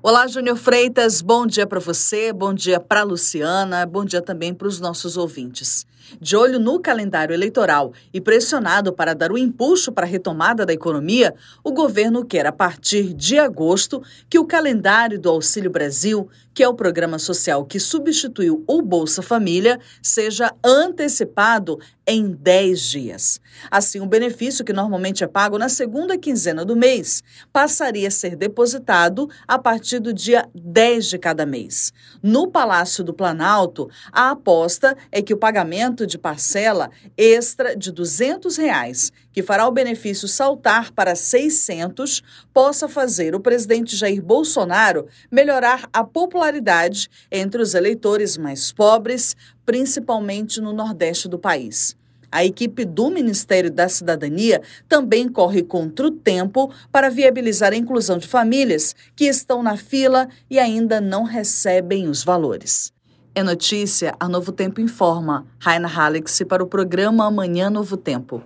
Olá, Júnior Freitas, bom dia para você, bom dia para Luciana, bom dia também para os nossos ouvintes. De olho no calendário eleitoral e pressionado para dar o impulso para a retomada da economia, o governo quer, a partir de agosto, que o calendário do Auxílio Brasil, que é o programa social que substituiu o Bolsa Família, seja antecipado em 10 dias. Assim, o benefício, que normalmente é pago na segunda quinzena do mês, passaria a ser depositado a partir do dia 10 de cada mês. No Palácio do Planalto, a aposta é que o pagamento de parcela extra de 200 reais, que fará o benefício saltar para 600, possa fazer o presidente Jair Bolsonaro melhorar a popularidade entre os eleitores mais pobres, principalmente no Nordeste do país. A equipe do Ministério da Cidadania também corre contra o tempo para viabilizar a inclusão de famílias que estão na fila e ainda não recebem os valores. É notícia, a Novo Tempo informa. Raina Hallex para o programa Amanhã Novo Tempo.